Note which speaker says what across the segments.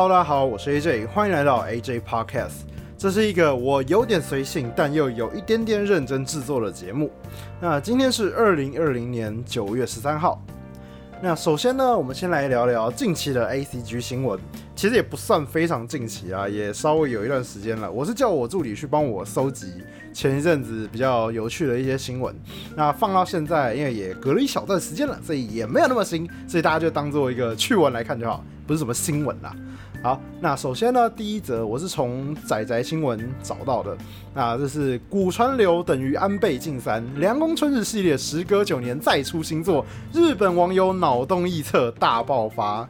Speaker 1: Hello，大家好，我是 AJ，欢迎来到 AJ Podcast。这是一个我有点随性，但又有一点点认真制作的节目。那今天是二零二零年九月十三号。那首先呢，我们先来聊聊近期的 ACG 新闻。其实也不算非常近期啊，也稍微有一段时间了。我是叫我助理去帮我搜集前一阵子比较有趣的一些新闻。那放到现在，因为也隔了一小段时间了，所以也没有那么新，所以大家就当做一个趣闻来看就好，不是什么新闻啦。好，那首先呢，第一则我是从仔仔新闻找到的。那这是古川流等于安倍晋三，凉宫春日系列时隔九年再出新作，日本网友脑洞臆测大爆发。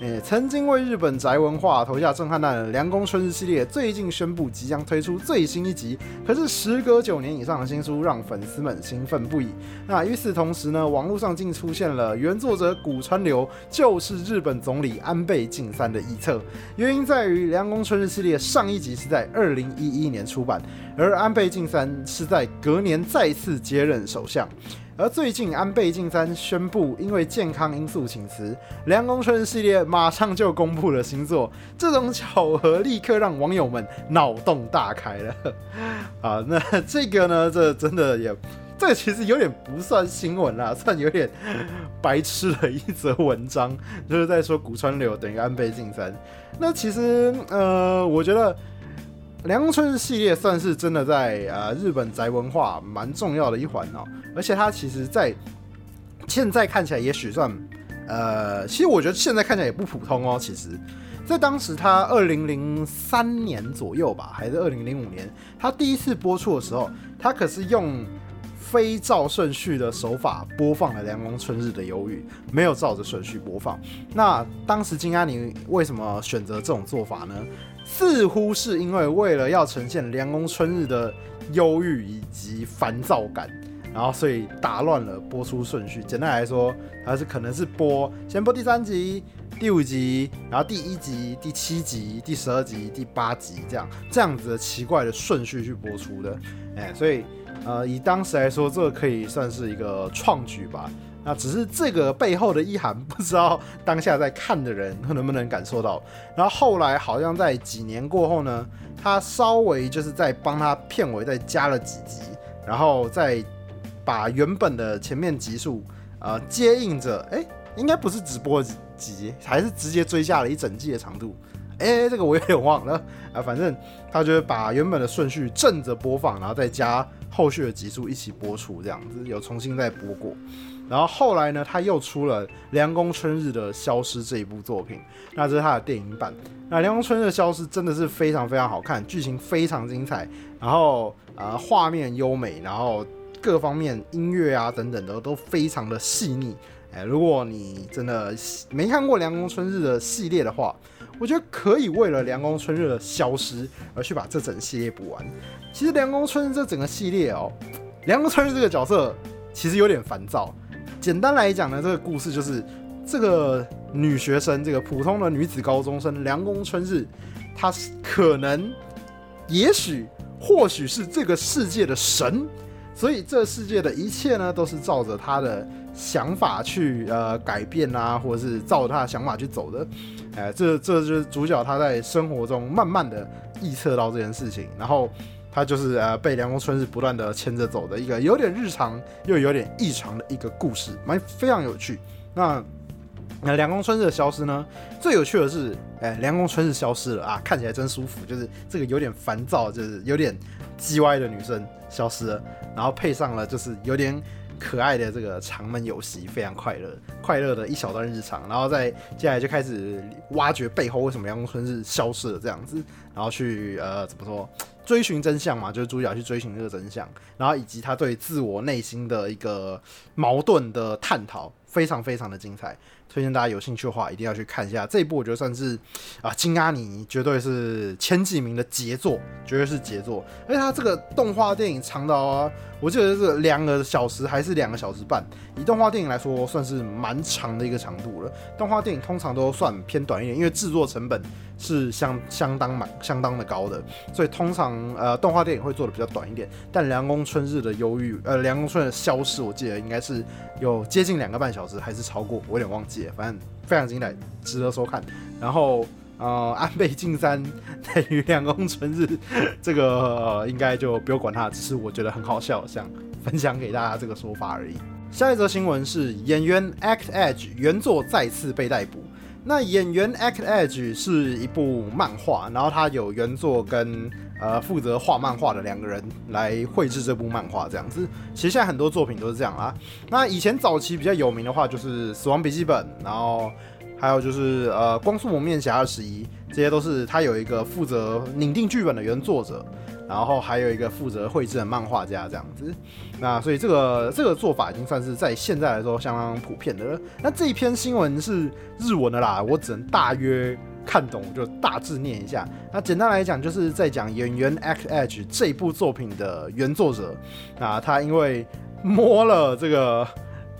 Speaker 1: 诶，曾经为日本宅文化投下震撼弹的《凉宫春日》系列，最近宣布即将推出最新一集。可是时隔九年以上的新书，让粉丝们兴奋不已。那与此同时呢，网络上竟出现了原作者古川流就是日本总理安倍晋三的臆测。原因在于《凉宫春日》系列上一集是在二零一一年出版，而安倍晋三是在隔年再次接任首相。而最近，安倍晋三宣布因为健康因素请辞，凉宫春系列马上就公布了新作。这种巧合立刻让网友们脑洞大开了。啊，那这个呢？这真的也，这其实有点不算新闻啦，算有点白痴的一则文章，就是在说古川流等于安倍晋三。那其实，呃，我觉得。凉宫春日系列算是真的在呃日本宅文化蛮重要的一环哦，而且它其实，在现在看起来也许算呃，其实我觉得现在看起来也不普通哦。其实，在当时它二零零三年左右吧，还是二零零五年，它第一次播出的时候，它可是用非照顺序的手法播放了凉宫春日的忧郁，没有照着顺序播放。那当时金阿尼为什么选择这种做法呢？似乎是因为为了要呈现凉宫春日的忧郁以及烦躁感，然后所以打乱了播出顺序。简单来说，它是可能是播先播第三集、第五集，然后第一集、第七集、第十二集、第八集这样这样子的奇怪的顺序去播出的。哎，所以呃，以当时来说，这个可以算是一个创举吧。那只是这个背后的意涵，不知道当下在看的人能不能感受到。然后后来好像在几年过后呢，他稍微就是在帮他片尾再加了几集，然后再把原本的前面集数呃接应着，哎，应该不是只播几集，还是直接追下了一整季的长度。哎，这个我有点忘了啊，反正他就是把原本的顺序正着播放，然后再加后续的集数一起播出，这样子有重新再播过。然后后来呢，他又出了《凉宫春日的消失》这一部作品，那这是他的电影版。那《凉宫春日的消失》真的是非常非常好看，剧情非常精彩，然后呃画面优美，然后各方面音乐啊等等的都非常的细腻。哎，如果你真的没看过《凉宫春日》的系列的话，我觉得可以为了《凉宫春日的消失》而去把这整系列补完。其实《凉宫春日》这整个系列哦，《凉宫春日》这个角色其实有点烦躁。简单来讲呢，这个故事就是这个女学生，这个普通的女子高中生凉宫春日，她可能、也许、或许是这个世界的神，所以这世界的一切呢，都是照着她的想法去呃改变啊，或者是照他的想法去走的。哎，这这就是主角他在生活中慢慢的预测到这件事情，然后。他就是呃被凉宫春日不断的牵着走的一个有点日常又有点异常的一个故事，蛮非常有趣。那那凉宫春日的消失呢？最有趣的是，哎，凉宫春日消失了啊，看起来真舒服。就是这个有点烦躁，就是有点叽歪的女生消失了，然后配上了就是有点可爱的这个长门有希，非常快乐，快乐的一小段日常。然后在接下来就开始挖掘背后为什么阳春是消失了这样子，然后去呃怎么说？追寻真相嘛，就是主角去追寻这个真相，然后以及他对自我内心的一个矛盾的探讨，非常非常的精彩。推荐大家有兴趣的话，一定要去看一下这一部，我觉得算是啊金阿尼绝对是前几名的杰作，绝对是杰作。而且它这个动画电影长到啊，我记得是两个小时还是两个小时半，以动画电影来说，算是蛮长的一个长度了。动画电影通常都算偏短一点，因为制作成本是相相当蛮相当的高的，所以通常呃动画电影会做的比较短一点。但凉宫春日的忧郁，呃凉宫春日的消失，我记得应该是有接近两个半小时，还是超过，我有点忘记。反正非常精彩，值得收看。然后呃，安倍晋三 等于两公春日，这个应该就不用管它，只是我觉得很好笑，想分享给大家这个说法而已。下一则新闻是演员 Act Edge 原作再次被逮捕。那演员 Act Edge 是一部漫画，然后他有原作跟呃负责画漫画的两个人来绘制这部漫画，这样子。其实现在很多作品都是这样啊。那以前早期比较有名的话就是《死亡笔记本》，然后。还有就是呃，光速蒙面侠二十一，这些都是他有一个负责拟定剧本的原作者，然后还有一个负责绘制的漫画家这样子。那所以这个这个做法已经算是在现在来说相当普遍的了。那这一篇新闻是日文的啦，我只能大约看懂，就大致念一下。那简单来讲，就是在讲演员 X Edge 这部作品的原作者，啊，他因为摸了这个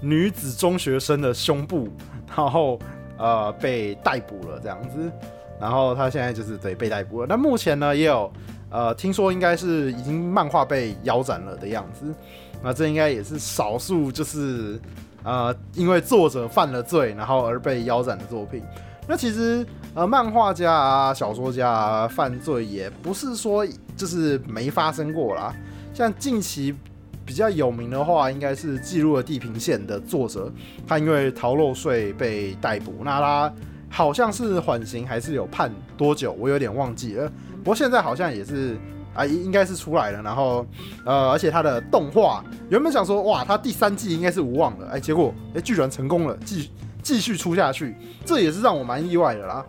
Speaker 1: 女子中学生的胸部，然后。呃，被逮捕了这样子，然后他现在就是对被逮捕了。那目前呢，也有呃，听说应该是已经漫画被腰斩了的样子。那这应该也是少数，就是呃，因为作者犯了罪，然后而被腰斩的作品。那其实呃，漫画家啊、小说家啊，犯罪也不是说就是没发生过啦。像近期。比较有名的话，应该是记录了地平线的作者，他因为逃漏税被逮捕，那他好像是缓刑还是有判多久，我有点忘记了。不过现在好像也是啊，应该是出来了。然后呃，而且他的动画原本想说哇，他第三季应该是无望了，哎，结果哎，居然成功了，继继续出下去，这也是让我蛮意外的啦。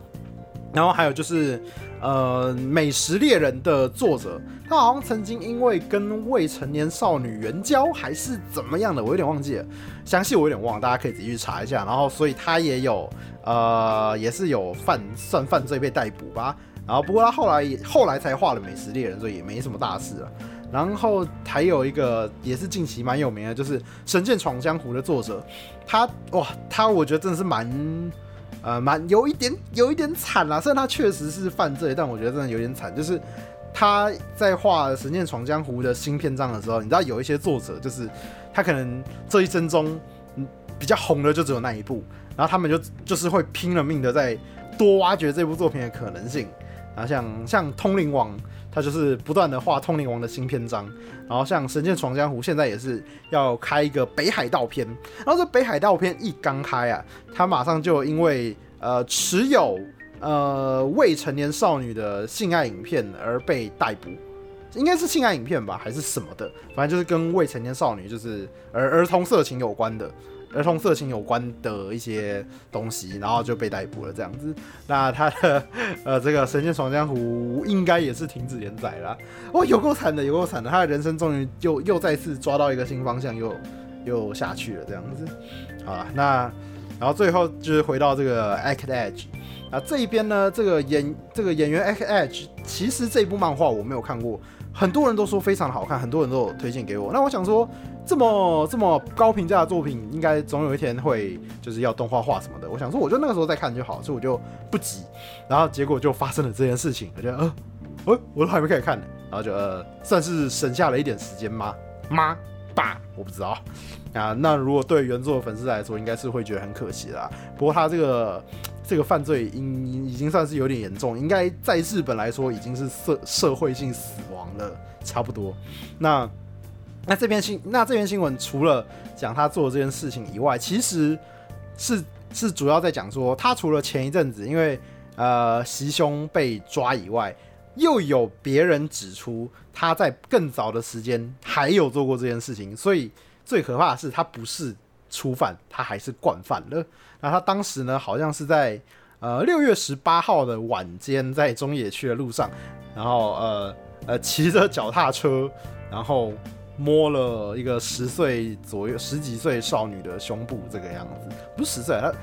Speaker 1: 然后还有就是。呃，美食猎人的作者，他好像曾经因为跟未成年少女援交，还是怎么样的，我有点忘记了，详细我有点忘，大家可以自己去查一下。然后，所以他也有，呃，也是有犯算犯罪被逮捕吧。然后，不过他后来后来才画了美食猎人，所以也没什么大事了。然后还有一个也是近期蛮有名的，就是《神剑闯江湖》的作者，他哇，他我觉得真的是蛮。呃，蛮有一点，有一点惨啦。虽然他确实是犯罪，但我觉得真的有点惨。就是他在画《神剑闯江湖》的新篇章的时候，你知道有一些作者，就是他可能这一生中比较红的就只有那一部，然后他们就就是会拼了命的在多挖掘这部作品的可能性。然后像像通灵王。他就是不断的画《通灵王》的新篇章，然后像《神剑闯江湖》现在也是要开一个北海道篇，然后这北海道篇一刚开啊，他马上就因为呃持有呃未成年少女的性爱影片而被逮捕，应该是性爱影片吧，还是什么的，反正就是跟未成年少女就是儿儿童色情有关的。儿童色情有关的一些东西，然后就被逮捕了这样子。那他的呃，这个《神剑闯江湖》应该也是停止连载了。哦，有够惨的，有够惨的。他的人生终于又又再次抓到一个新方向，又又下去了这样子。好，那然后最后就是回到这个 Act Edge 啊这一边呢，这个演这个演员 Act Edge，其实这部漫画我没有看过。很多人都说非常好看，很多人都有推荐给我。那我想说，这么这么高评价的作品，应该总有一天会就是要动画化什么的。我想说，我就那个时候再看就好，所以我就不急。然后结果就发生了这件事情，我觉得呃，呃，我都还没开始看呢。然后就呃，算是省下了一点时间吗？妈爸，我不知道啊。那如果对原作的粉丝来说，应该是会觉得很可惜啦。不过他这个。这个犯罪应已经算是有点严重，应该在日本来说已经是社社会性死亡了，差不多。那那这篇新那这篇新闻除了讲他做这件事情以外，其实是是主要在讲说他除了前一阵子因为呃袭胸被抓以外，又有别人指出他在更早的时间还有做过这件事情，所以最可怕的是他不是。初犯，他还是惯犯了。那他当时呢，好像是在呃六月十八号的晚间，在中野区的路上，然后呃呃骑着脚踏车，然后摸了一个十岁左右、十几岁少女的胸部，这个样子。不是十岁，他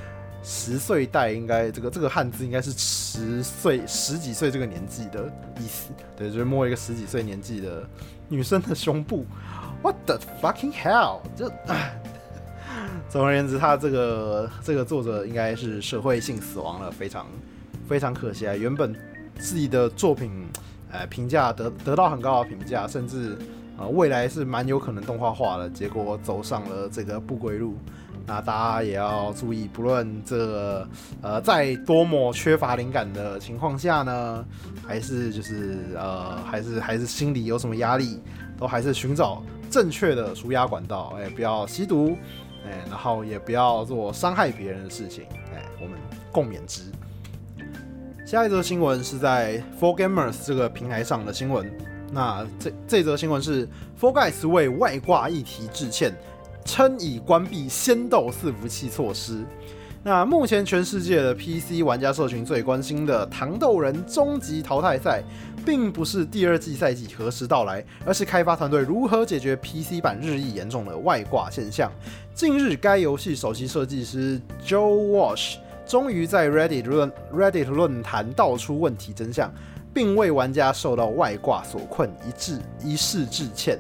Speaker 1: 十岁代应该这个这个汉字应该是十岁、十几岁这个年纪的意思。对，就是摸一个十几岁年纪的女生的胸部。What the fucking hell？就。总而言之，他这个这个作者应该是社会性死亡了，非常非常可惜啊！原本自己的作品，呃，评价得得到很高的评价，甚至呃未来是蛮有可能动画化的，结果走上了这个不归路。那大家也要注意，不论这呃在多么缺乏灵感的情况下呢，还是就是呃还是还是心里有什么压力，都还是寻找正确的舒压管道，哎，不要吸毒，哎，然后也不要做伤害别人的事情，哎，我们共勉之。下一则新闻是在 For Gamers 这个平台上的新闻。那这这则新闻是 For Guys 为外挂议题致歉，称已关闭仙斗伺服器措施。那目前全世界的 PC 玩家社群最关心的糖豆人终极淘汰赛，并不是第二季赛季何时到来，而是开发团队如何解决 PC 版日益严重的外挂现象。近日，该游戏首席设计师 Joe Walsh。终于在 Reddit 论 Reddit 论坛道出问题真相，并为玩家受到外挂所困一致一事致歉。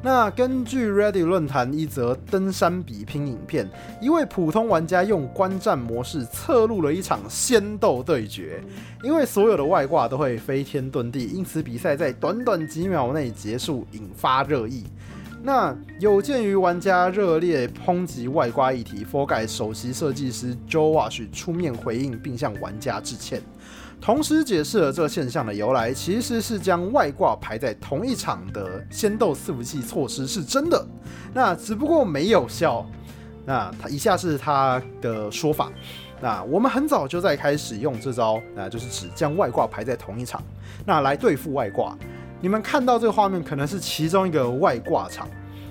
Speaker 1: 那根据 Reddit 论坛一则登山比拼影片，一位普通玩家用观战模式侧录了一场仙斗对决，因为所有的外挂都会飞天遁地，因此比赛在短短几秒内结束，引发热议。那有鉴于玩家热烈抨击外挂议题，FoG 首席设计师 Joe Wash 出面回应，并向玩家致歉，同时解释了这个现象的由来，其实是将外挂排在同一场的仙斗伺服器措施是真的，那只不过没有效。那他以下是他的说法，那我们很早就在开始用这招，那就是指将外挂排在同一场，那来对付外挂。你们看到这个画面，可能是其中一个外挂场。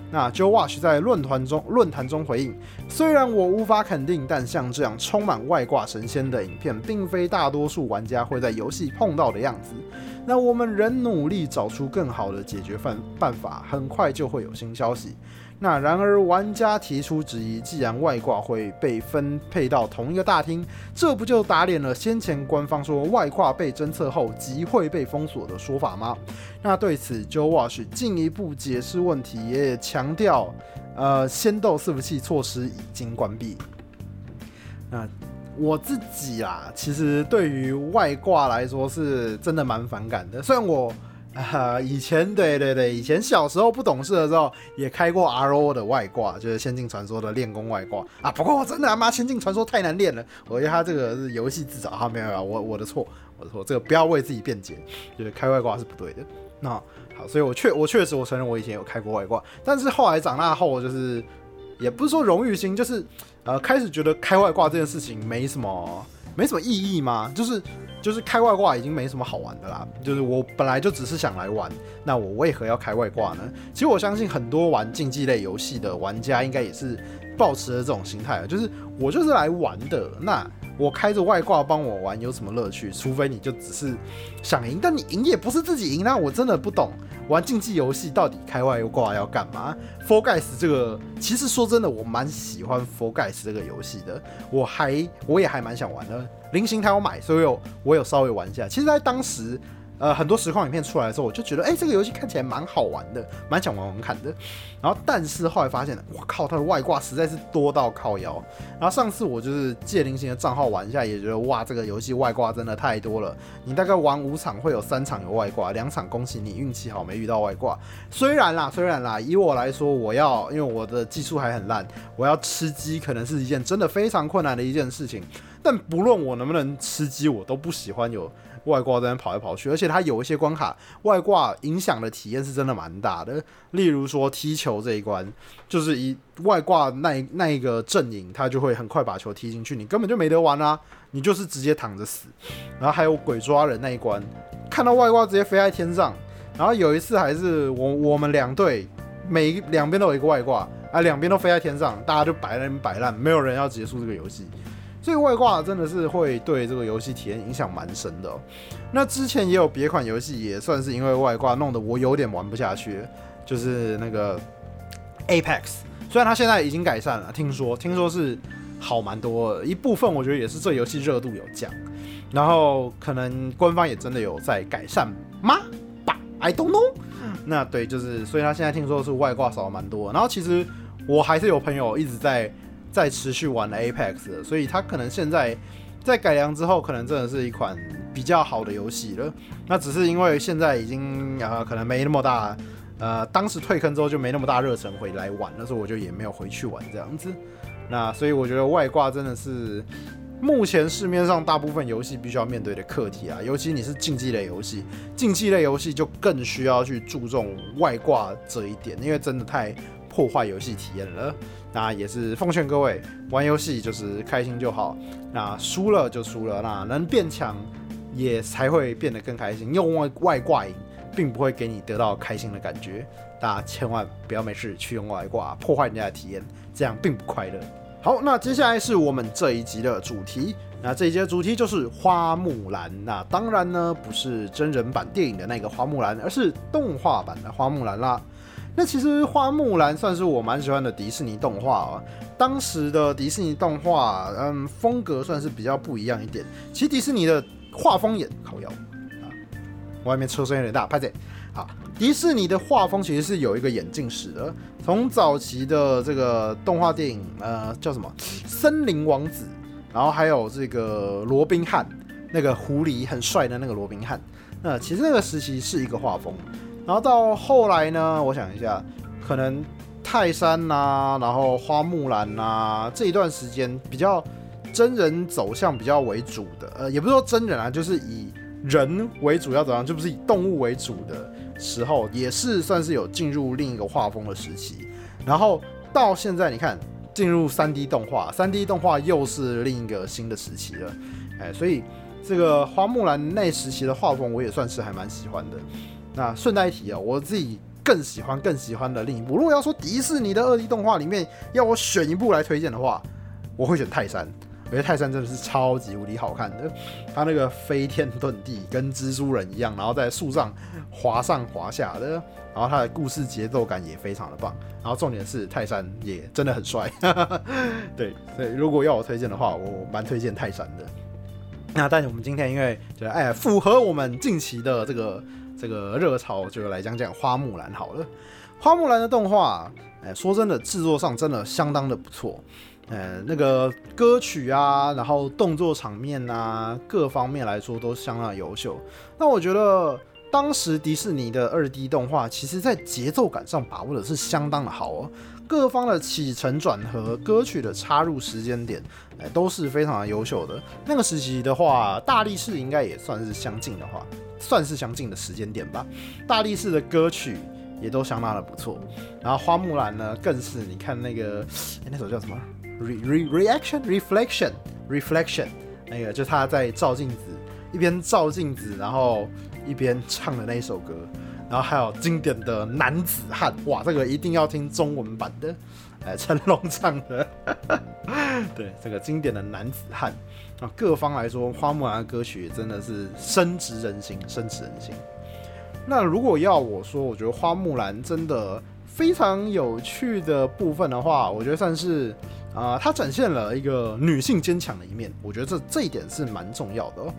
Speaker 1: 那 Joe Watch 在论坛中论坛中回应：虽然我无法肯定，但像这样充满外挂神仙的影片，并非大多数玩家会在游戏碰到的样子。那我们仍努力找出更好的解决办办法，很快就会有新消息。那然而，玩家提出质疑：既然外挂会被分配到同一个大厅，这不就打脸了先前官方说外挂被侦测后即会被封锁的说法吗？那对此，Joe Wash 进一步解释问题，也强调，呃，仙斗伺服器措施已经关闭。那我自己啊，其实对于外挂来说是真的蛮反感的，虽然我。啊，以前对对对，以前小时候不懂事的时候，也开过 RO 的外挂，就是《仙境传说》的练功外挂啊。不过我真的他妈《仙境传说》太难练了，我觉得他这个是游戏自找啊，没有没有，我我的错，我的错，这个不要为自己辩解，就是开外挂是不对的。那好，所以我确我确实我承认我以前有开过外挂，但是后来长大后，就是也不是说荣誉心，就是呃开始觉得开外挂这件事情没什么没什么意义吗？就是。就是开外挂已经没什么好玩的啦，就是我本来就只是想来玩，那我为何要开外挂呢？其实我相信很多玩竞技类游戏的玩家应该也是抱持了这种心态，就是我就是来玩的，那我开着外挂帮我玩有什么乐趣？除非你就只是想赢，但你赢也不是自己赢，那我真的不懂。玩竞技游戏到底开外挂要干嘛？For Guys 这个其实说真的，我蛮喜欢 For Guys 这个游戏的，我还我也还蛮想玩的。零星他有买，所以我我有稍微玩一下。其实，在当时。呃，很多实况影片出来的时候，我就觉得，哎，这个游戏看起来蛮好玩的，蛮想玩玩看的。然后，但是后来发现，我靠，它的外挂实在是多到靠腰。然后上次我就是借零星的账号玩一下，也觉得，哇，这个游戏外挂真的太多了。你大概玩五场会有三场有外挂，两场恭喜你运气好没遇到外挂。虽然啦，虽然啦，以我来说，我要因为我的技术还很烂，我要吃鸡可能是一件真的非常困难的一件事情。但不论我能不能吃鸡，我都不喜欢有。外挂在那跑来跑去，而且它有一些关卡外挂影响的体验是真的蛮大的。例如说踢球这一关，就是一外挂那那一个阵营，他就会很快把球踢进去，你根本就没得玩啊，你就是直接躺着死。然后还有鬼抓人那一关，看到外挂直接飞在天上。然后有一次还是我我们两队每两边都有一个外挂啊，两边都飞在天上，大家就摆烂摆烂，没有人要结束这个游戏。这个外挂真的是会对这个游戏体验影响蛮深的。那之前也有别款游戏也算是因为外挂弄得我有点玩不下去，就是那个 Apex。虽然它现在已经改善了，听说听说是好蛮多，一部分我觉得也是这游戏热度有降，然后可能官方也真的有在改善吗？吧，I don't know。那对，就是所以它现在听说是外挂少了蛮多，然后其实我还是有朋友一直在。在持续玩 Apex，所以它可能现在在改良之后，可能真的是一款比较好的游戏了。那只是因为现在已经呃可能没那么大，呃当时退坑之后就没那么大热忱回来玩了，所以我就也没有回去玩这样子。那所以我觉得外挂真的是目前市面上大部分游戏必须要面对的课题啊，尤其你是竞技类游戏，竞技类游戏就更需要去注重外挂这一点，因为真的太破坏游戏体验了。那也是奉劝各位玩游戏就是开心就好，那输了就输了，那能变强也才会变得更开心。用外外挂赢并不会给你得到开心的感觉，大家千万不要没事去用外挂破坏人家的体验，这样并不快乐。好，那接下来是我们这一集的主题。那这一集的主题就是花木兰。那当然呢，不是真人版电影的那个花木兰，而是动画版的花木兰啦。那其实花木兰算是我蛮喜欢的迪士尼动画啊。当时的迪士尼动画，嗯，风格算是比较不一样一点。其实迪士尼的画风也靠腰啊，外面车声有点大，拍子。好，迪士尼的画风其实是有一个眼镜史的。从早期的这个动画电影，呃，叫什么《森林王子》，然后还有这个罗宾汉，那个狐狸很帅的那个罗宾汉。那其实那个时期是一个画风。然后到后来呢，我想一下，可能泰山呐，然后花木兰呐，这一段时间比较真人走向比较为主的，呃，也不是说真人啊，就是以人为主要走向，就不是以动物为主的时候，也是算是有进入另一个画风的时期。然后到现在，你看进入三 D 动画，三 D 动画又是另一个新的时期了，哎，所以这个花木兰那时期的画风，我也算是还蛮喜欢的。那顺带一提啊，我自己更喜欢、更喜欢的另一部，如果要说迪士尼的二 D 动画里面要我选一部来推荐的话，我会选泰山。我觉得泰山真的是超级无敌好看的，他那个飞天遁地跟蜘蛛人一样，然后在树上滑上滑下的，然后他的故事节奏感也非常的棒，然后重点是泰山也真的很帅。对，所以如果要我推荐的话，我蛮推荐泰山的。那但是我们今天因为觉得哎，符合我们近期的这个。这个热潮就来讲讲花木兰好了。花木兰的动画，哎，说真的，制作上真的相当的不错。呃，那个歌曲啊，然后动作场面啊，各方面来说都相当优秀。那我觉得当时迪士尼的二 D 动画，其实在节奏感上把握的是相当的好哦。各方的起承转合，歌曲的插入时间点，哎，都是非常的优秀的。那个时期的话，大力士应该也算是相近的话。算是相近的时间点吧。大力士的歌曲也都相当的不错，然后花木兰呢，更是你看那个那首叫什么？re re reaction reflection reflection，那个就他在照镜子，一边照镜子，然后一边唱的那一首歌，然后还有经典的男子汉，哇，这个一定要听中文版的，哎，成龙唱的，对，这个经典的男子汉。啊，各方来说，花木兰的歌曲真的是深植人心，深植人心。那如果要我说，我觉得花木兰真的非常有趣的部分的话，我觉得算是啊，它展现了一个女性坚强的一面。我觉得这这一点是蛮重要的哦。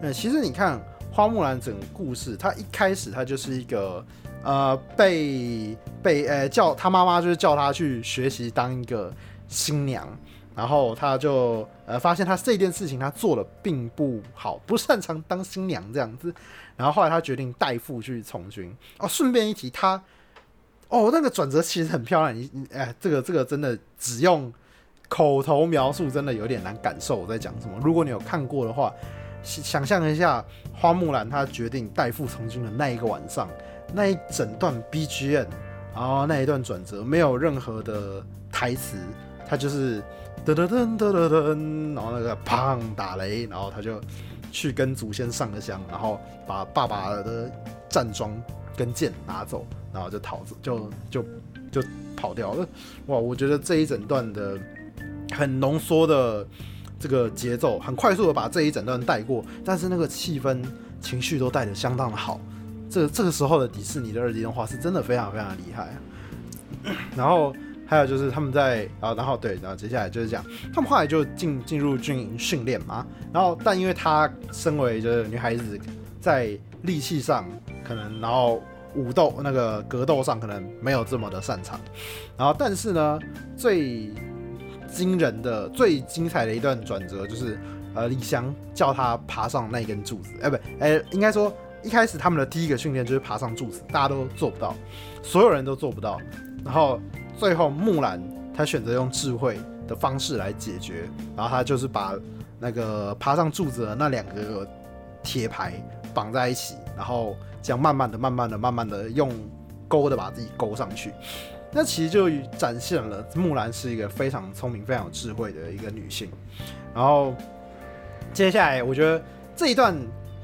Speaker 1: 那其实你看花木兰整个故事，她一开始她就是一个呃被被呃叫她妈妈就是叫她去学习当一个新娘。然后她就呃发现他这件事情他做的并不好，不擅长当新娘这样子。然后后来他决定代父去从军。哦，顺便一提，他哦那个转折其实很漂亮。你你哎，这个这个真的只用口头描述真的有点难感受我在讲什么。如果你有看过的话，想象一下花木兰她决定代父从军的那一个晚上，那一整段 BGM，然后那一段转折没有任何的台词，他就是。噔噔噔噔噔噔，然后那个砰打雷，然后他就去跟祖先上个香，然后把爸爸的战装跟剑拿走，然后就逃走，就就就跑掉了。哇，我觉得这一整段的很浓缩的这个节奏，很快速的把这一整段带过，但是那个气氛情绪都带的相当的好。这这个时候的迪士尼的二 D 动画是真的非常非常厉害。然后。还有就是他们在啊，然后对，然后接下来就是讲他们后来就进进入军营训练嘛，然后但因为她身为就是女孩子，在力气上可能，然后武斗那个格斗上可能没有这么的擅长，然后但是呢，最惊人的、最精彩的一段转折就是，呃，李湘叫他爬上那根柱子，哎，不，哎，应该说一开始他们的第一个训练就是爬上柱子，大家都做不到，所有人都做不到，然后。最后，木兰她选择用智慧的方式来解决，然后她就是把那个爬上柱子的那两个铁牌绑在一起，然后这样慢慢的、慢慢的、慢慢的用勾的把自己勾上去。那其实就展现了木兰是一个非常聪明、非常有智慧的一个女性。然后接下来，我觉得这一段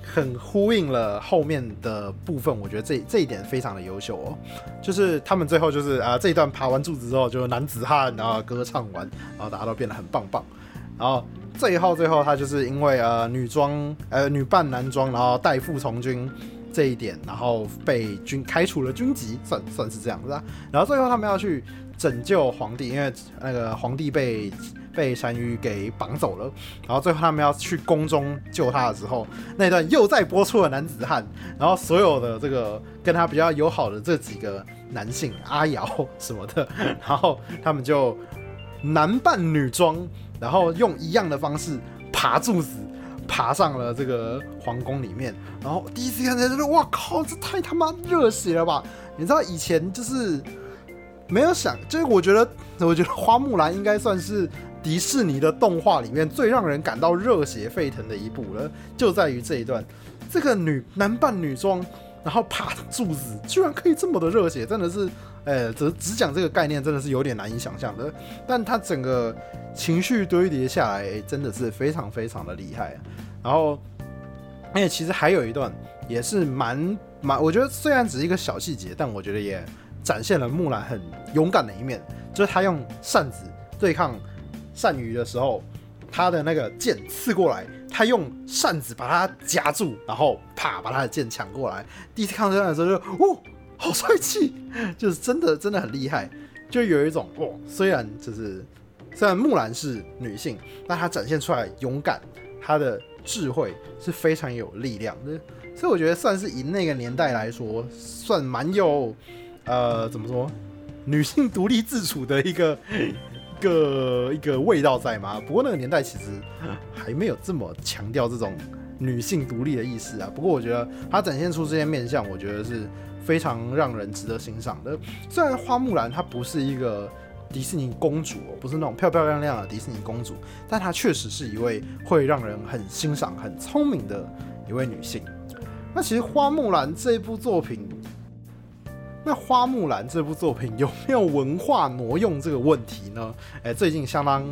Speaker 1: 很呼应了后面的部分，我觉得这这一点非常的优秀哦。就是他们最后就是啊，这一段爬完柱子之后，就男子汉，然后歌唱完，然后大家都变得很棒棒。然后最后最后，他就是因为呃女装呃女扮男装，然后代父从军。这一点，然后被军开除了军籍，算算是这样子啊。然后最后他们要去拯救皇帝，因为那个皇帝被被单于给绑走了。然后最后他们要去宫中救他的时候，那段又再播出了男子汉。然后所有的这个跟他比较友好的这几个男性，阿瑶什么的，然后他们就男扮女装，然后用一样的方式爬柱子。爬上了这个皇宫里面，然后第一次看见，就是哇靠，这太他妈热血了吧！你知道以前就是没有想，就是我觉得，我觉得花木兰应该算是迪士尼的动画里面最让人感到热血沸腾的一部了，就在于这一段，这个女男扮女装，然后爬柱子，居然可以这么的热血，真的是。呃，只只讲这个概念真的是有点难以想象的，但他整个情绪堆叠下来，真的是非常非常的厉害。然后，而且其实还有一段也是蛮蛮，我觉得虽然只是一个小细节，但我觉得也展现了木兰很勇敢的一面，就是他用扇子对抗单于的时候，他的那个剑刺过来，他用扇子把它夹住，然后啪把他的剑抢过来。第一次看到这样的时候，就哦。好帅气，就是真的真的很厉害，就有一种哇，虽然就是虽然木兰是女性，但她展现出来勇敢，她的智慧是非常有力量的，所以我觉得算是以那个年代来说，算蛮有呃怎么说，女性独立自主的一个 一个一个味道在嘛。不过那个年代其实还没有这么强调这种女性独立的意识啊。不过我觉得她展现出这些面相，我觉得是。非常让人值得欣赏的。虽然花木兰她不是一个迪士尼公主，不是那种漂漂亮亮的迪士尼公主，但她确实是一位会让人很欣赏、很聪明的一位女性。那其实花木兰这部作品，那花木兰这部作品有没有文化挪用这个问题呢？哎，最近相当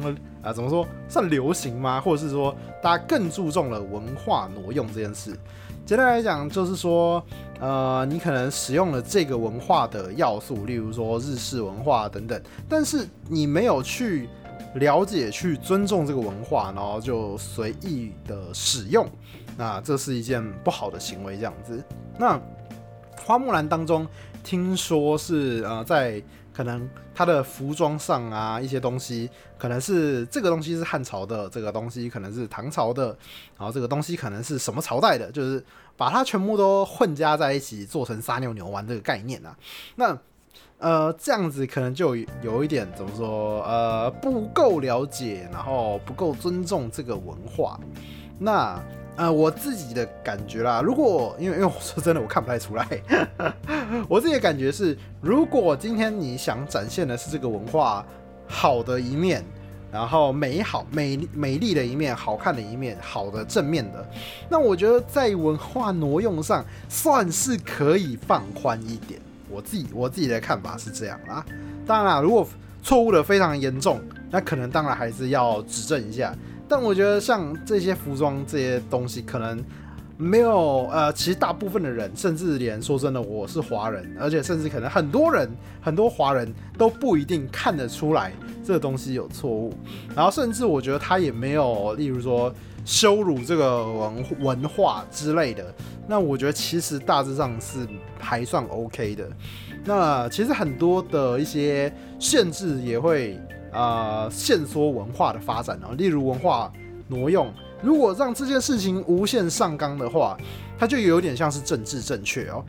Speaker 1: 啊，怎么说算流行吗？或者是说大家更注重了文化挪用这件事？简单来讲，就是说，呃，你可能使用了这个文化的要素，例如说日式文化等等，但是你没有去了解、去尊重这个文化，然后就随意的使用，那这是一件不好的行为。这样子，那花木兰当中，听说是呃在。可能他的服装上啊，一些东西可能是这个东西是汉朝的，这个东西可能是唐朝的，然后这个东西可能是什么朝代的，就是把它全部都混加在一起，做成撒尿牛丸这个概念啊。那呃，这样子可能就有一点怎么说？呃，不够了解，然后不够尊重这个文化。那。呃，我自己的感觉啦，如果因为因为我说真的，我看不太出来。我自己的感觉是，如果今天你想展现的是这个文化好的一面，然后美好、美美丽的一面、好看的一面、好的正面的，那我觉得在文化挪用上算是可以放宽一点。我自己我自己的看法是这样啦。当然啦，如果错误的非常严重，那可能当然还是要指正一下。但我觉得像这些服装这些东西，可能没有呃，其实大部分的人，甚至连说真的，我是华人，而且甚至可能很多人，很多华人都不一定看得出来这个东西有错误。然后甚至我觉得他也没有，例如说羞辱这个文文化之类的。那我觉得其实大致上是还算 OK 的。那其实很多的一些限制也会。啊，限缩文化的发展啊，例如文化挪用，如果让这件事情无限上纲的话，它就有点像是政治正确哦。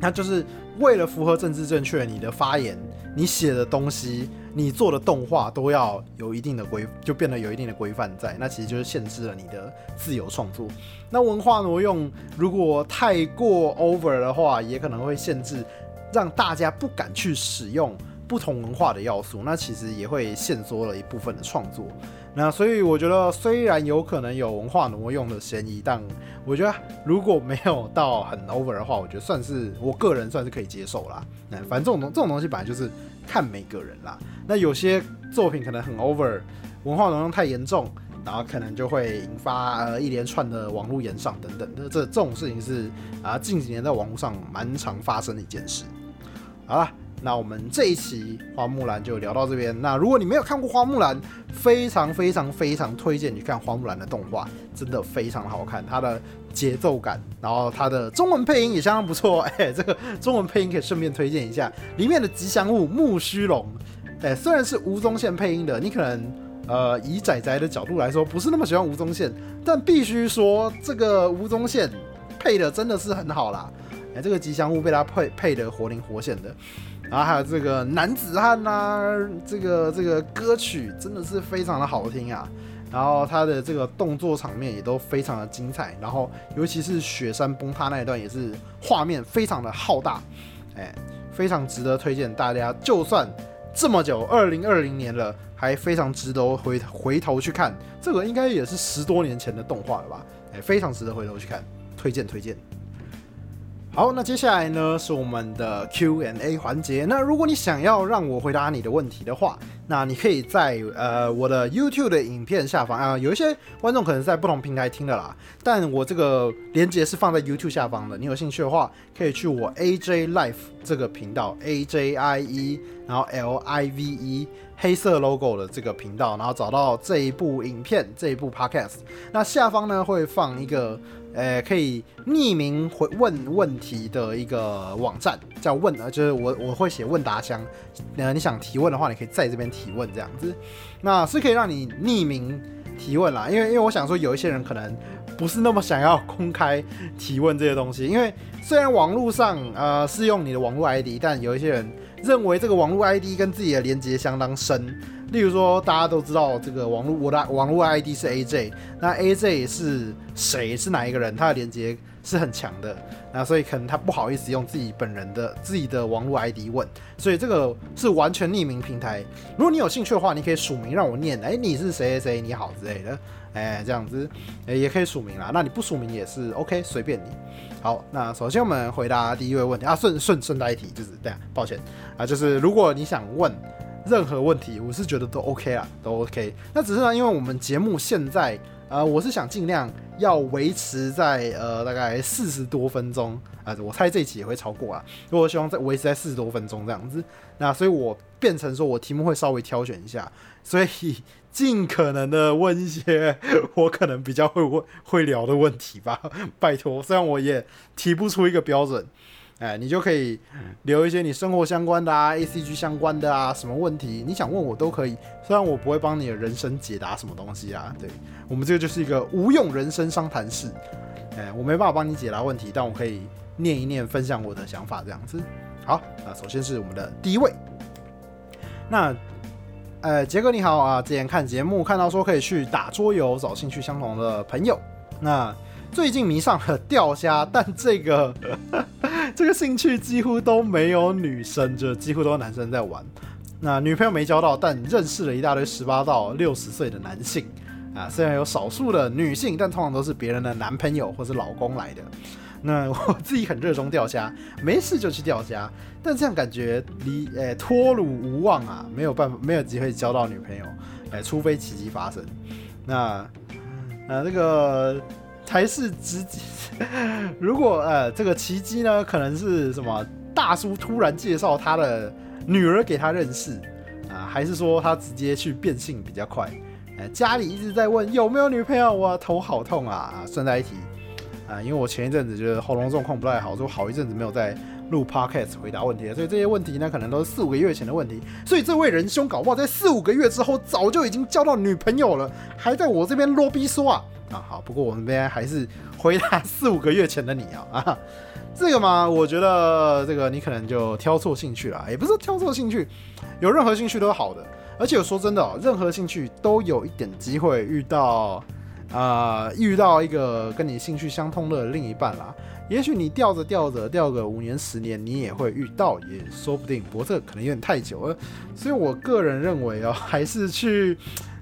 Speaker 1: 它就是为了符合政治正确，你的发言、你写的东西、你做的动画都要有一定的规，就变得有一定的规范在。那其实就是限制了你的自由创作。那文化挪用如果太过 over 的话，也可能会限制，让大家不敢去使用。不同文化的要素，那其实也会限缩了一部分的创作。那所以我觉得，虽然有可能有文化挪用的嫌疑，但我觉得如果没有到很 over 的话，我觉得算是我个人算是可以接受啦。那反正这种东这种东西本来就是看每个人啦。那有些作品可能很 over，文化挪用太严重，然后可能就会引发呃一连串的网络延上等等那。这这种事情是啊近几年在网络上蛮常发生的一件事。好了。那我们这一期花木兰就聊到这边。那如果你没有看过花木兰，非常非常非常推荐你看花木兰的动画，真的非常好看，它的节奏感，然后它的中文配音也相当不错。哎，这个中文配音可以顺便推荐一下，里面的吉祥物木须龙，哎，虽然是吴宗宪配音的，你可能呃以仔仔的角度来说不是那么喜欢吴宗宪，但必须说这个吴宗宪配的真的是很好啦。哎，这个吉祥物被他配配的活灵活现的。然后还有这个男子汉呐，这个这个歌曲真的是非常的好听啊。然后他的这个动作场面也都非常的精彩。然后尤其是雪山崩塌那一段，也是画面非常的浩大，哎，非常值得推荐大家。就算这么久，二零二零年了，还非常值得回回头去看。这个应该也是十多年前的动画了吧？哎，非常值得回头去看，推荐推荐。好，那接下来呢是我们的 Q&A 环节。那如果你想要让我回答你的问题的话，那你可以在呃我的 YouTube 的影片下方啊，有一些观众可能在不同平台听的啦，但我这个连接是放在 YouTube 下方的。你有兴趣的话，可以去我 AJ Life 这个频道 A J I E，然后 L I V E 黑色 logo 的这个频道，然后找到这一部影片这一部 Podcast。那下方呢会放一个。呃，可以匿名回问问题的一个网站，叫问啊，就是我我会写问答箱，呃，你想提问的话，你可以在这边提问这样子，那是可以让你匿名提问啦，因为因为我想说有一些人可能不是那么想要公开提问这些东西，因为虽然网络上呃是用你的网络 ID，但有一些人认为这个网络 ID 跟自己的连接相当深。例如说，大家都知道这个网络，我的网络 ID 是 AJ，那 AJ 是谁？是哪一个人？他的连接是很强的，那所以可能他不好意思用自己本人的自己的网络 ID 问，所以这个是完全匿名平台。如果你有兴趣的话，你可以署名让我念，哎，你是谁谁谁，你好之类的，哎，这样子，哎，也可以署名啦。那你不署名也是 OK，随便你。好，那首先我们回答第一位问题啊，顺顺顺带一提，就是这样，抱歉啊，就是如果你想问。任何问题，我是觉得都 OK 啊，都 OK。那只是呢，因为我们节目现在，呃，我是想尽量要维持在呃大概四十多分钟啊，我猜这一期也会超过啊。如果希望在维持在四十多分钟这样子，那所以我变成说我题目会稍微挑选一下，所以尽可能的问一些我可能比较会问会聊的问题吧。拜托，虽然我也提不出一个标准。哎，你就可以留一些你生活相关的啊，A C G 相关的啊，什么问题你想问我都可以。虽然我不会帮你的人生解答什么东西啊，对我们这个就是一个无用人生商谈室。哎，我没办法帮你解答问题，但我可以念一念，分享我的想法这样子。好，那首先是我们的第一位。那，呃，杰哥你好啊，之前看节目看到说可以去打桌游，找兴趣相同的朋友。那最近迷上了钓虾，但这个。这个兴趣几乎都没有女生，就几乎都是男生在玩。那女朋友没交到，但认识了一大堆十八到六十岁的男性啊。虽然有少数的女性，但通常都是别人的男朋友或是老公来的。那我自己很热衷钓虾，没事就去钓虾，但这样感觉离诶脱乳无望啊，没有办法，没有机会交到女朋友，诶，除非奇迹发生。那呃，这个。才是直接，如果呃这个奇迹呢，可能是什么大叔突然介绍他的女儿给他认识啊，还是说他直接去变性比较快？呃，家里一直在问有没有女朋友，我头好痛啊！顺带一提啊，因为我前一阵子觉得喉咙状况不太好，说好一阵子没有在录 podcast 回答问题了，所以这些问题呢，可能都是四五个月前的问题。所以这位仁兄搞不好在四五个月之后早就已经交到女朋友了，还在我这边啰逼说啊！啊好，不过我们这边还是回答四五个月前的你啊啊，这个嘛，我觉得这个你可能就挑错兴趣了，也不是挑错兴趣，有任何兴趣都好的，而且说真的，任何兴趣都有一点机会遇到，呃遇到一个跟你兴趣相通的另一半啦。也许你钓着钓着钓个五年十年，你也会遇到，也说不定。不过这可能有点太久了，所以我个人认为哦，还是去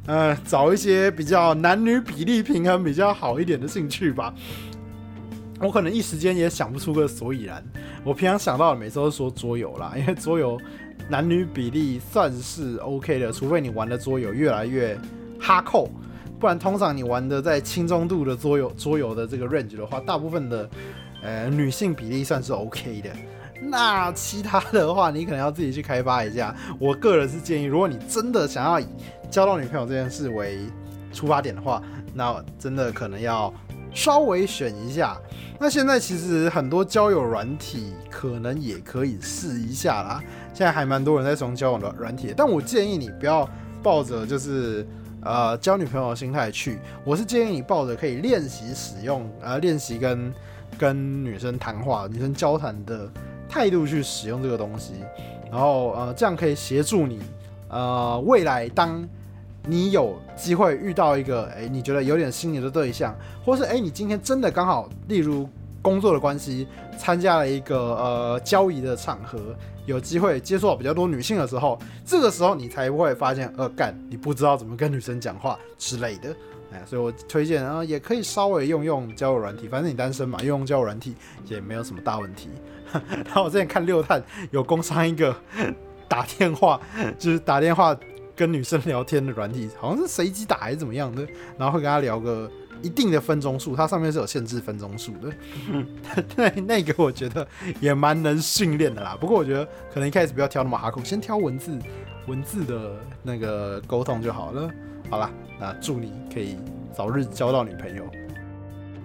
Speaker 1: 呃找一些比较男女比例平衡比较好一点的兴趣吧。我可能一时间也想不出个所以然。我平常想到的每次都说桌游啦，因为桌游男女比例算是 OK 的，除非你玩的桌游越来越哈扣，不然通常你玩的在轻中度的桌游桌游的这个 range 的话，大部分的呃女性比例算是 OK 的。那其他的话，你可能要自己去开发一下。我个人是建议，如果你真的想要以交到女朋友这件事为出发点的话，那真的可能要稍微选一下。那现在其实很多交友软体可能也可以试一下啦。现在还蛮多人在使用交友的软体，但我建议你不要抱着就是呃交女朋友的心态去。我是建议你抱着可以练习使用呃练习跟跟女生谈话、女生交谈的态度去使用这个东西，然后呃这样可以协助你呃未来当。你有机会遇到一个哎，你觉得有点心仪的对象，或是哎，你今天真的刚好，例如工作的关系，参加了一个呃交易的场合，有机会接触到比较多女性的时候，这个时候你才会发现，呃，干，你不知道怎么跟女生讲话之类的，哎，所以我推荐啊，也可以稍微用用交友软体，反正你单身嘛，用用交友软体也没有什么大问题。然后我之前看六探有工商一个打电话，就是打电话。跟女生聊天的软体，好像是随机打还是怎么样的，然后会跟她聊个一定的分钟数，它上面是有限制分钟数的。那那个我觉得也蛮能训练的啦。不过我觉得可能一开始不要挑那么哈口，先挑文字文字的那个沟通就好了。好了，那祝你可以早日交到女朋友。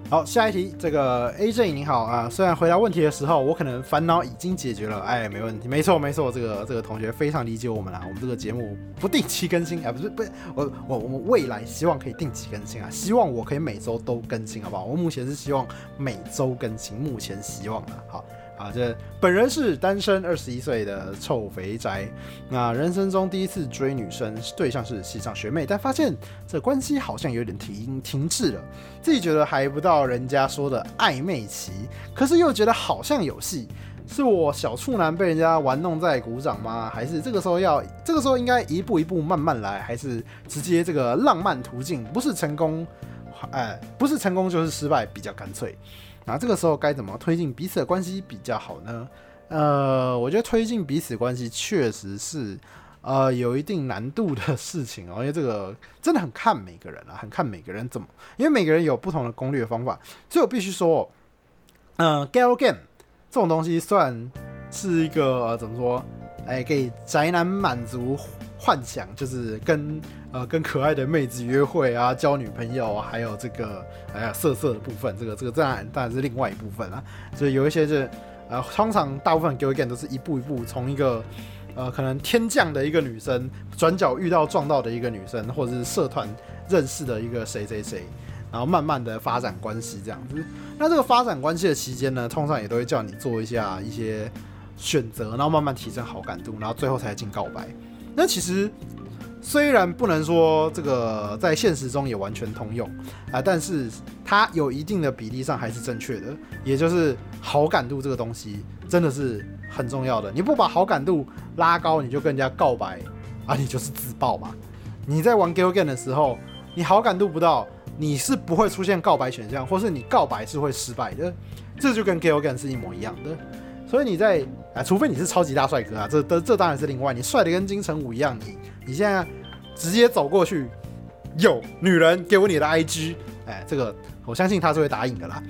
Speaker 1: 好，下一题，这个 AJ 你好啊，虽然回答问题的时候，我可能烦恼已经解决了，哎，没问题，没错没错，这个这个同学非常理解我们啦，我们这个节目不定期更新啊，不是不是，我我我们未来希望可以定期更新啊，希望我可以每周都更新，好不好？我目前是希望每周更新，目前希望啊，好。啊，这本人是单身二十一岁的臭肥宅。那人生中第一次追女生，对象是系上学妹，但发现这关系好像有点停停滞了。自己觉得还不到人家说的暧昧期，可是又觉得好像有戏。是我小处男被人家玩弄在鼓掌吗？还是这个时候要这个时候应该一步一步慢慢来？还是直接这个浪漫途径？不是成功，哎，不是成功就是失败，比较干脆。那这个时候该怎么推进彼此的关系比较好呢？呃，我觉得推进彼此关系确实是呃有一定难度的事情哦，因为这个真的很看每个人啊，很看每个人怎么，因为每个人有不同的攻略方法，所以我必须说，嗯，gal game 这种东西算是一个怎么说？哎，给宅男满足幻想，就是跟。呃，跟可爱的妹子约会啊，交女朋友，还有这个哎呀色色的部分，这个这个当然当然是另外一部分啊。所以有一些是呃，通常大部分 g i game 都是一步一步从一个呃可能天降的一个女生，转角遇到撞到的一个女生，或者是社团认识的一个谁谁谁，然后慢慢的发展关系这样子。那这个发展关系的期间呢，通常也都会叫你做一下一些选择，然后慢慢提升好感度，然后最后才进告白。那其实。虽然不能说这个在现实中也完全通用啊，但是它有一定的比例上还是正确的。也就是好感度这个东西真的是很重要的。你不把好感度拉高，你就跟人家告白啊，你就是自爆嘛。你在玩 Gal Game 的时候，你好感度不到，你是不会出现告白选项，或是你告白是会失败的。这就跟 Gal Game 是一模一样的。所以你在啊，除非你是超级大帅哥啊，这这这当然是另外。你帅的跟金城武一样，你。你现在直接走过去，有女人给我你的 IG，哎，这个我相信他是会答应的啦，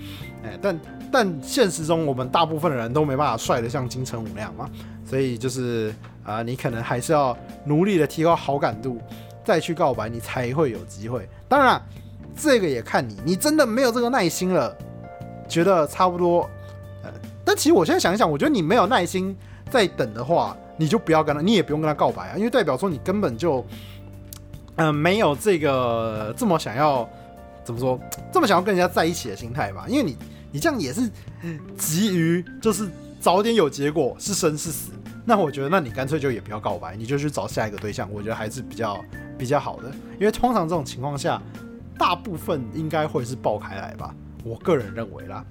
Speaker 1: 哎，但但现实中我们大部分的人都没办法帅的像金城武那样嘛，所以就是啊，你可能还是要努力的提高好感度，再去告白，你才会有机会。当然，这个也看你，你真的没有这个耐心了，觉得差不多，但其实我现在想一想，我觉得你没有耐心再等的话。你就不要跟他，你也不用跟他告白啊，因为代表说你根本就，嗯，没有这个这么想要怎么说，这么想要跟人家在一起的心态吧？因为你，你这样也是急于就是早点有结果，是生是死。那我觉得，那你干脆就也不要告白，你就去找下一个对象，我觉得还是比较比较好的。因为通常这种情况下，大部分应该会是爆开来吧，我个人认为啦。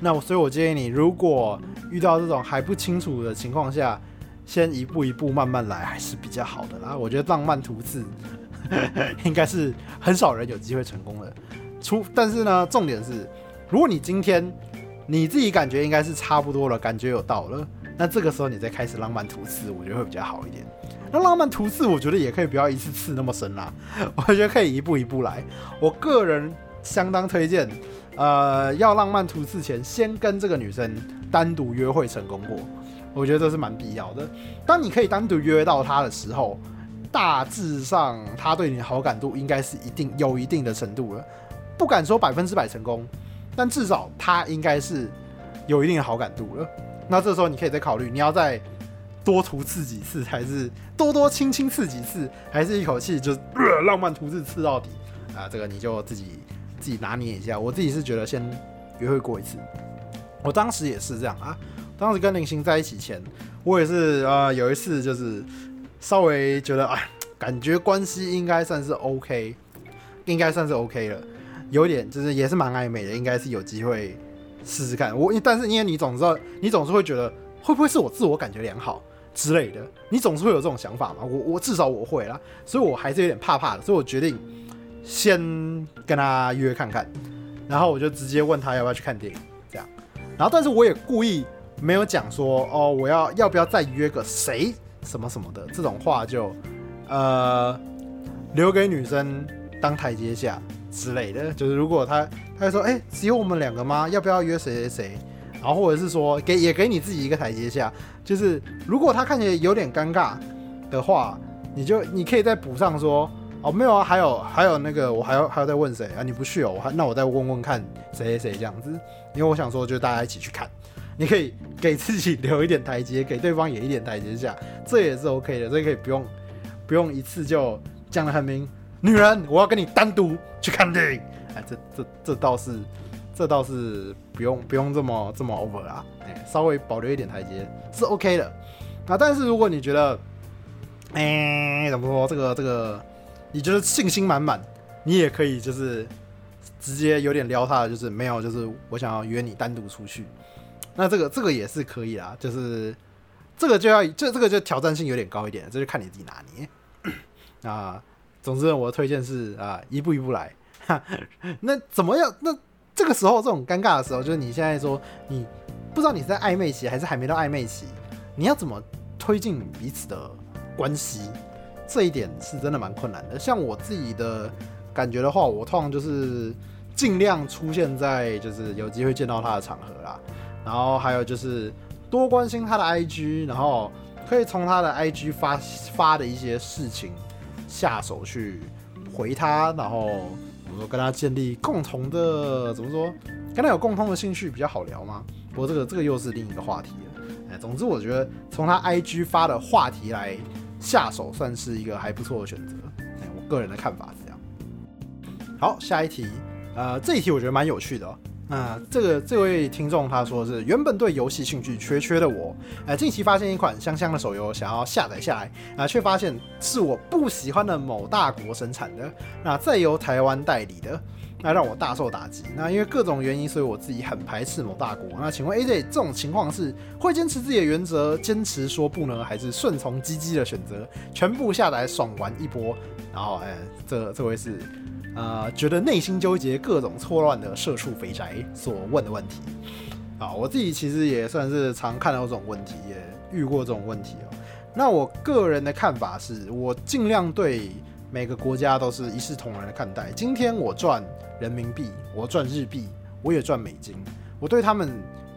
Speaker 1: 那我所以，我建议你，如果遇到这种还不清楚的情况下，先一步一步慢慢来，还是比较好的啦。我觉得浪漫图字 应该是很少人有机会成功的。出，但是呢，重点是，如果你今天你自己感觉应该是差不多了，感觉有到了，那这个时候你再开始浪漫图刺，我觉得会比较好一点。那浪漫图刺，我觉得也可以不要一次刺那么深啦，我觉得可以一步一步来。我个人相当推荐，呃，要浪漫图刺前，先跟这个女生单独约会成功过，我觉得这是蛮必要的。当你可以单独约到她的时候，大致上她对你的好感度应该是一定有一定的程度了。不敢说百分之百成功，但至少她应该是有一定的好感度了。那这时候你可以再考虑，你要再多涂刺几次，还是多多轻轻刺几次，还是一口气就浪漫涂刺刺到底啊？这个你就自己自己拿捏一下。我自己是觉得先约会过一次，我当时也是这样啊。当时跟林星在一起前，我也是啊，有一次就是稍微觉得哎，感觉关系应该算是 OK，应该算是 OK 了。有点就是也是蛮暧昧的，应该是有机会试试看。我但是因为你总知道，你总是会觉得会不会是我自我感觉良好之类的，你总是会有这种想法嘛。我我至少我会啦，所以我还是有点怕怕的，所以我决定先跟他约看看，然后我就直接问他要不要去看电影这样。然后但是我也故意没有讲说哦我要要不要再约个谁什么什么的这种话，就呃留给女生当台阶下。之类的，就是如果他他说，哎，只有我们两个吗？要不要约谁谁谁？然后或者是说，给也给你自己一个台阶下，就是如果他看起来有点尴尬的话，你就你可以再补上说，哦，没有啊，还有还有那个，我还要还要再问谁啊？你不去哦，我还那我再问问看谁谁谁这样子，因为我想说，就大家一起去看，你可以给自己留一点台阶，给对方也一点台阶下，这也是 OK 的，所以可以不用不用一次就讲的很明。女人，我要跟你单独去看电影。哎，这这这倒是，这倒是不用不用这么这么 over 啊。哎，稍微保留一点台阶是 OK 的。啊，但是如果你觉得，哎，怎么说这个这个，你就是信心满满，你也可以就是直接有点撩他，的就是没有，就是我想要约你单独出去。那这个这个也是可以啊，就是这个就要这这个就挑战性有点高一点，这就看你自己拿捏 啊。总之，我的推荐是啊，一步一步来。那怎么样？那这个时候这种尴尬的时候，就是你现在说你不知道你是在暧昧期还是还没到暧昧期，你要怎么推进彼此的关系？这一点是真的蛮困难的。像我自己的感觉的话，我通常就是尽量出现在就是有机会见到他的场合啦，然后还有就是多关心他的 IG，然后可以从他的 IG 发发的一些事情。下手去回他，然后怎么说跟他建立共同的怎么说，跟他有共同的兴趣比较好聊吗？不过这个这个又是另一个话题了。哎，总之我觉得从他 IG 发的话题来下手，算是一个还不错的选择。我个人的看法是这样。好，下一题，呃，这一题我觉得蛮有趣的。那这个这位听众他说是原本对游戏兴趣缺缺的我，呃，近期发现一款香香的手游，想要下载下来，啊，却发现是我不喜欢的某大国生产的，那再由台湾代理的，那让我大受打击。那因为各种原因，所以我自己很排斥某大国。那请问 AJ 这种情况是会坚持自己的原则，坚持说不呢，还是顺从鸡鸡的选择，全部下载爽玩一波？然后，哎，这这位是。呃，觉得内心纠结、各种错乱的社畜肥宅所问的问题啊，我自己其实也算是常看到这种问题，也遇过这种问题哦。那我个人的看法是，我尽量对每个国家都是一视同仁的看待。今天我赚人民币，我赚日币，我也赚美金，我对他们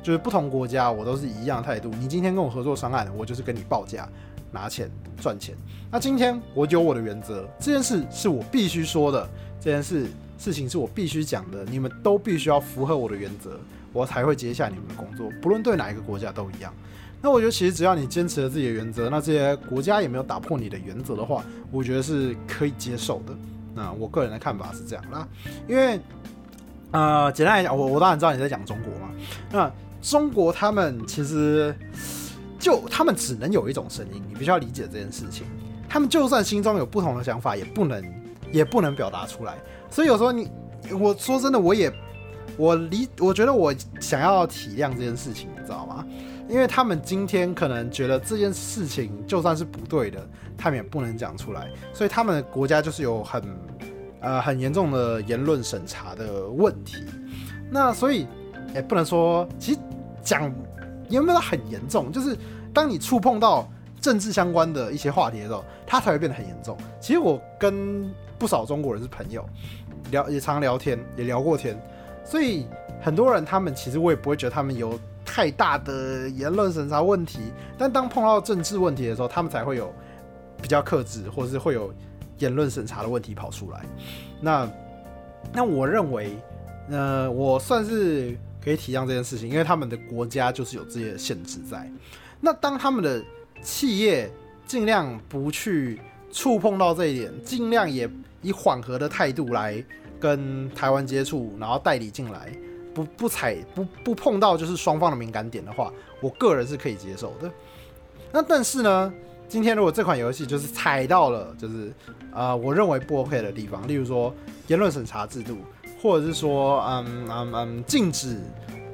Speaker 1: 就是不同国家，我都是一样态度。你今天跟我合作商案，我就是跟你报价拿钱赚钱。那今天我有我的原则，这件事是我必须说的。这件事事情是我必须讲的，你们都必须要符合我的原则，我才会接下你们的工作，不论对哪一个国家都一样。那我觉得其实只要你坚持了自己的原则，那这些国家也没有打破你的原则的话，我觉得是可以接受的。那我个人的看法是这样啦，因为呃，简单来讲，我我当然知道你在讲中国嘛。那中国他们其实就他们只能有一种声音，你必须要理解这件事情。他们就算心中有不同的想法，也不能。也不能表达出来。所以有时候你，我说真的，我也我理，我觉得我想要体谅这件事情，你知道吗？因为他们今天可能觉得这件事情就算是不对的，他们也不能讲出来，所以他们的国家就是有很呃很严重的言论审查的问题。那所以也不能说，其实讲有没有很严重，就是当你触碰到政治相关的一些话题的时候，它才会变得很严重。其实我跟不少中国人是朋友，聊也常聊天，也聊过天，所以很多人他们其实我也不会觉得他们有太大的言论审查问题，但当碰到政治问题的时候，他们才会有比较克制，或者是会有言论审查的问题跑出来。那那我认为。呃，我算是可以体谅这件事情，因为他们的国家就是有这些限制在。那当他们的企业尽量不去触碰到这一点，尽量也以缓和的态度来跟台湾接触，然后代理进来，不不踩不不碰到就是双方的敏感点的话，我个人是可以接受的。那但是呢，今天如果这款游戏就是踩到了就是啊，我认为不 OK 的地方，例如说言论审查制度。或者是说，嗯嗯嗯，禁止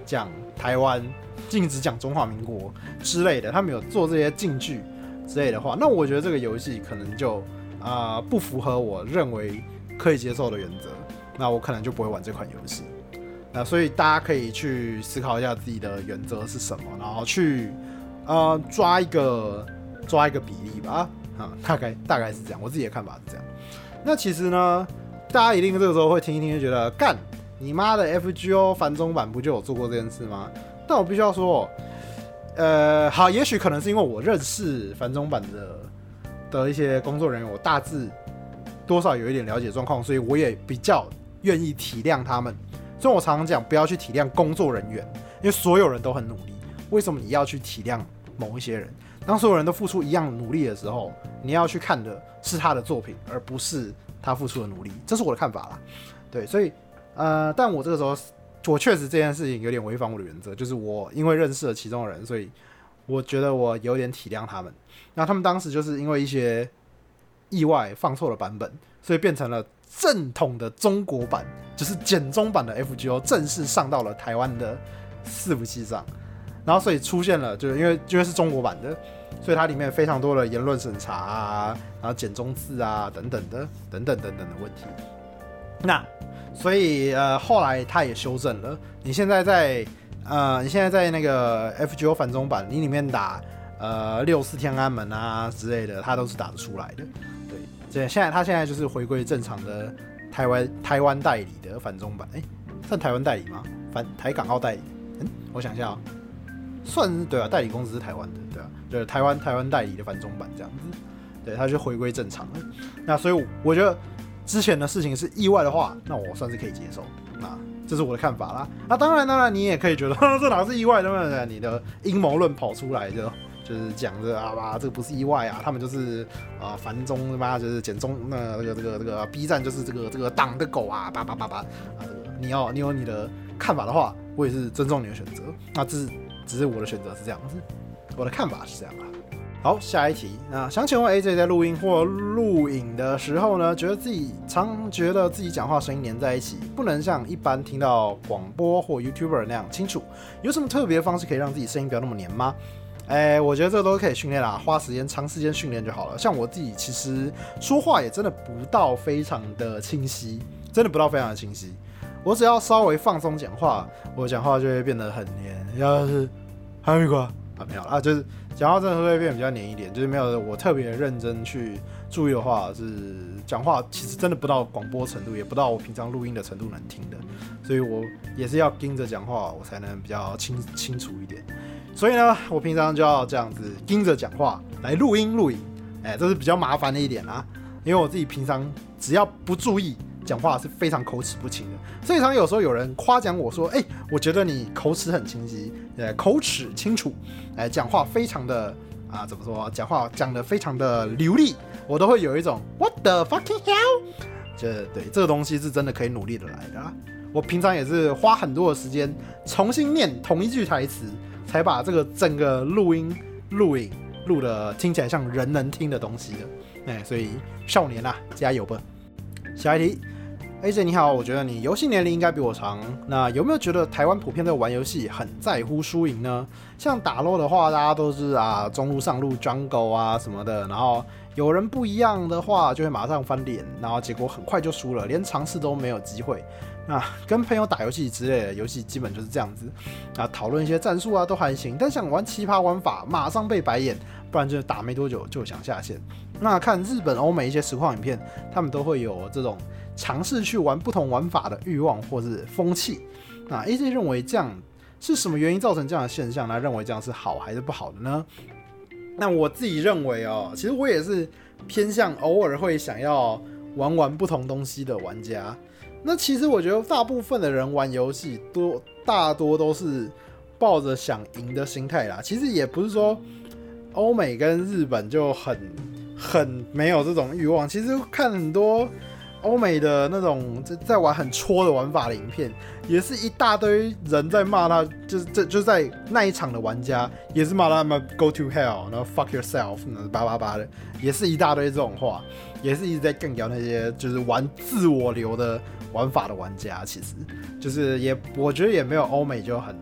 Speaker 1: 讲台湾，禁止讲中华民国之类的，他们有做这些禁句之类的话，那我觉得这个游戏可能就啊不符合我认为可以接受的原则，那我可能就不会玩这款游戏。那所以大家可以去思考一下自己的原则是什么，然后去呃抓一个抓一个比例吧，啊，大概大概是这样，我自己的看法是这样。那其实呢？大家一定这个时候会听一听，就觉得干你妈的 FGO 繁中版不就有做过这件事吗？但我必须要说，呃，好，也许可能是因为我认识繁中版的的一些工作人员，我大致多少有一点了解状况，所以我也比较愿意体谅他们。所以我常常讲，不要去体谅工作人员，因为所有人都很努力。为什么你要去体谅某一些人？当所有人都付出一样努力的时候，你要去看的是他的作品，而不是。他付出的努力，这是我的看法啦。对，所以，呃，但我这个时候，我确实这件事情有点违反我的原则，就是我因为认识了其中的人，所以我觉得我有点体谅他们。那他们当时就是因为一些意外放错了版本，所以变成了正统的中国版，就是简中版的 FGO 正式上到了台湾的伺服器上，然后所以出现了，就是因为因为是中国版的。所以它里面非常多的言论审查啊，然后简中字啊等等的等等等等的问题。那所以呃后来它也修正了。你现在在呃你现在在那个 FGO 繁中版，你里面打呃六四天安门啊之类的，它都是打得出来的。对，现在他现在就是回归正常的台湾台湾代理的繁中版。哎，算台湾代理吗？繁台港澳代理？嗯，我想一下啊，算对啊，代理公司是台湾的。就是台湾台湾代理的繁中版这样子，对，他就回归正常了。那所以我觉得之前的事情是意外的话，那我算是可以接受。那这是我的看法啦。那当然当然，你也可以觉得 这哪是意外的？你的阴谋论跑出来就就是讲着啊吧，这个不是意外啊，他们就是啊繁中他妈就是简中那这个这个这个 B 站就是这个这个党的狗啊叭叭叭叭啊这个你要你有你的看法的话，我也是尊重你的选择。那这是只是我的选择是这样子。我的看法是这样啊。好，下一题。那想请问 AJ 在录音或录影的时候呢，觉得自己常觉得自己讲话声音连在一起，不能像一般听到广播或 YouTuber 那样清楚，有什么特别方式可以让自己声音不要那么黏吗？哎，我觉得这都可以训练啦，花时间长时间训练就好了。像我自己其实说话也真的不到非常的清晰，真的不到非常的清晰。我只要稍微放松讲话，我讲话就会变得很黏。要是还有一个。啊，没有啊，就是讲话真的会变比较黏一点，就是没有我特别认真去注意的话，是讲话其实真的不到广播程度，也不到我平常录音的程度能听的，所以我也是要盯着讲话，我才能比较清清楚一点。所以呢，我平常就要这样子盯着讲话来录音录影，哎，这是比较麻烦的一点啊，因为我自己平常只要不注意。讲话是非常口齿不清的，所以常有时候有人夸奖我说：“哎，我觉得你口齿很清晰，呃，口齿清楚，哎，讲话非常的啊，怎么说？讲话讲的非常的流利，我都会有一种 What the fucking hell？这对这个东西是真的可以努力的来的。我平常也是花很多的时间重新念同一句台词，才把这个整个录音录影录的听起来像人能听的东西的。哎，所以少年啊，加油吧！下一题，AJ 你好，我觉得你游戏年龄应该比我长。那有没有觉得台湾普遍在玩游戏很在乎输赢呢？像打 LO 的话，大家都是啊中路上路 jungle 啊什么的，然后有人不一样的话，就会马上翻脸，然后结果很快就输了，连尝试都没有机会。啊，跟朋友打游戏之类的游戏基本就是这样子啊，讨论一些战术啊都还行，但想玩奇葩玩法，马上被白眼，不然就打没多久就想下线。那看日本、欧美一些实况影片，他们都会有这种尝试去玩不同玩法的欲望或是风气。那 AJ 认为这样是什么原因造成这样的现象？那认为这样是好还是不好的呢？那我自己认为哦，其实我也是偏向偶尔会想要玩玩不同东西的玩家。那其实我觉得大部分的人玩游戏多大多都是抱着想赢的心态啦。其实也不是说欧美跟日本就很很没有这种欲望。其实看很多欧美的那种在在玩很戳的玩法的影片，也是一大堆人在骂他，就是这就在那一场的玩家也是骂他们 go to hell，然后 fuck yourself，叭叭叭的，也是一大堆这种话，也是一直在更聊那些就是玩自我流的。玩法的玩家其实就是也，我觉得也没有欧美就很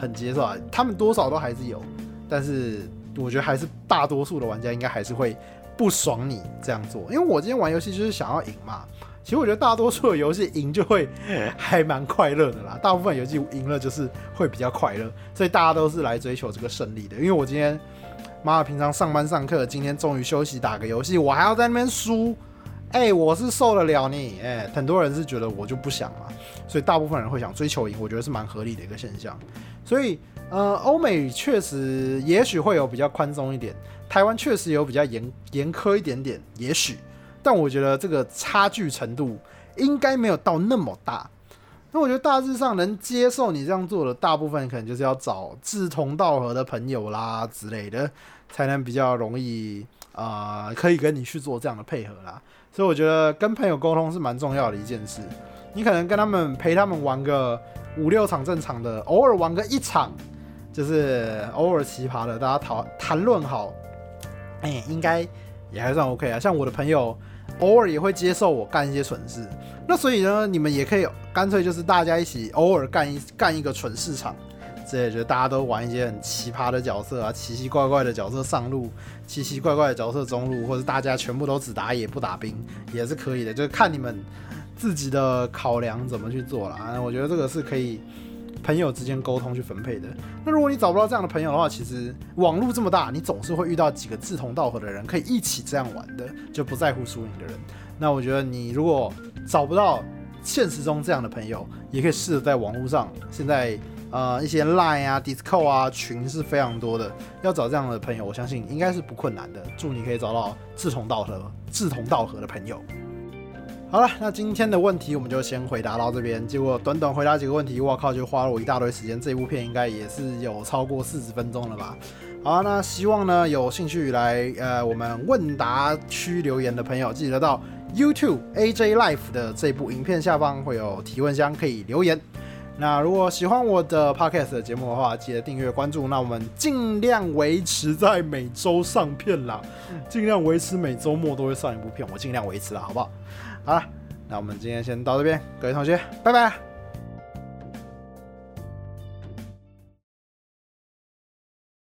Speaker 1: 很接受啊。他们多少都还是有，但是我觉得还是大多数的玩家应该还是会不爽你这样做。因为我今天玩游戏就是想要赢嘛。其实我觉得大多数的游戏赢就会 还蛮快乐的啦。大部分游戏赢了就是会比较快乐，所以大家都是来追求这个胜利的。因为我今天妈的平常上班上课，今天终于休息打个游戏，我还要在那边输。哎，我是受得了你，哎，很多人是觉得我就不想嘛，所以大部分人会想追求赢，我觉得是蛮合理的一个现象。所以，呃，欧美确实也许会有比较宽松一点，台湾确实有比较严严苛一点点，也许，但我觉得这个差距程度应该没有到那么大。那我觉得大致上能接受你这样做的，大部分可能就是要找志同道合的朋友啦之类的，才能比较容易啊，可以跟你去做这样的配合啦。所以我觉得跟朋友沟通是蛮重要的一件事。你可能跟他们陪他们玩个五六场正常的，偶尔玩个一场，就是偶尔奇葩的，大家讨谈论好，哎，应该也还算 OK 啊。像我的朋友，偶尔也会接受我干一些蠢事。那所以呢，你们也可以干脆就是大家一起偶尔干一干一个蠢市场。这也觉得大家都玩一些很奇葩的角色啊，奇奇怪怪的角色上路，奇奇怪怪的角色中路，或者大家全部都只打野不打兵也是可以的，就是看你们自己的考量怎么去做了。我觉得这个是可以朋友之间沟通去分配的。那如果你找不到这样的朋友的话，其实网络这么大，你总是会遇到几个志同道合的人，可以一起这样玩的，就不在乎输赢的人。那我觉得你如果找不到现实中这样的朋友，也可以试着在网络上现在。呃，一些 Line 啊、Discord 啊群是非常多的，要找这样的朋友，我相信应该是不困难的。祝你可以找到志同道合、志同道合的朋友。好了，那今天的问题我们就先回答到这边。结果短短回答几个问题，我靠，就花了我一大堆时间。这部片应该也是有超过四十分钟了吧？好，那希望呢有兴趣来呃我们问答区留言的朋友，记得到 YouTube AJ Life 的这部影片下方会有提问箱，可以留言。那如果喜欢我的 podcast 的节目的话，记得订阅关注。那我们尽量维持在每周上片啦，尽量维持每周末都会上一部片，我尽量维持了，好不好？好了，那我们今天先到这边，各位同学，拜拜。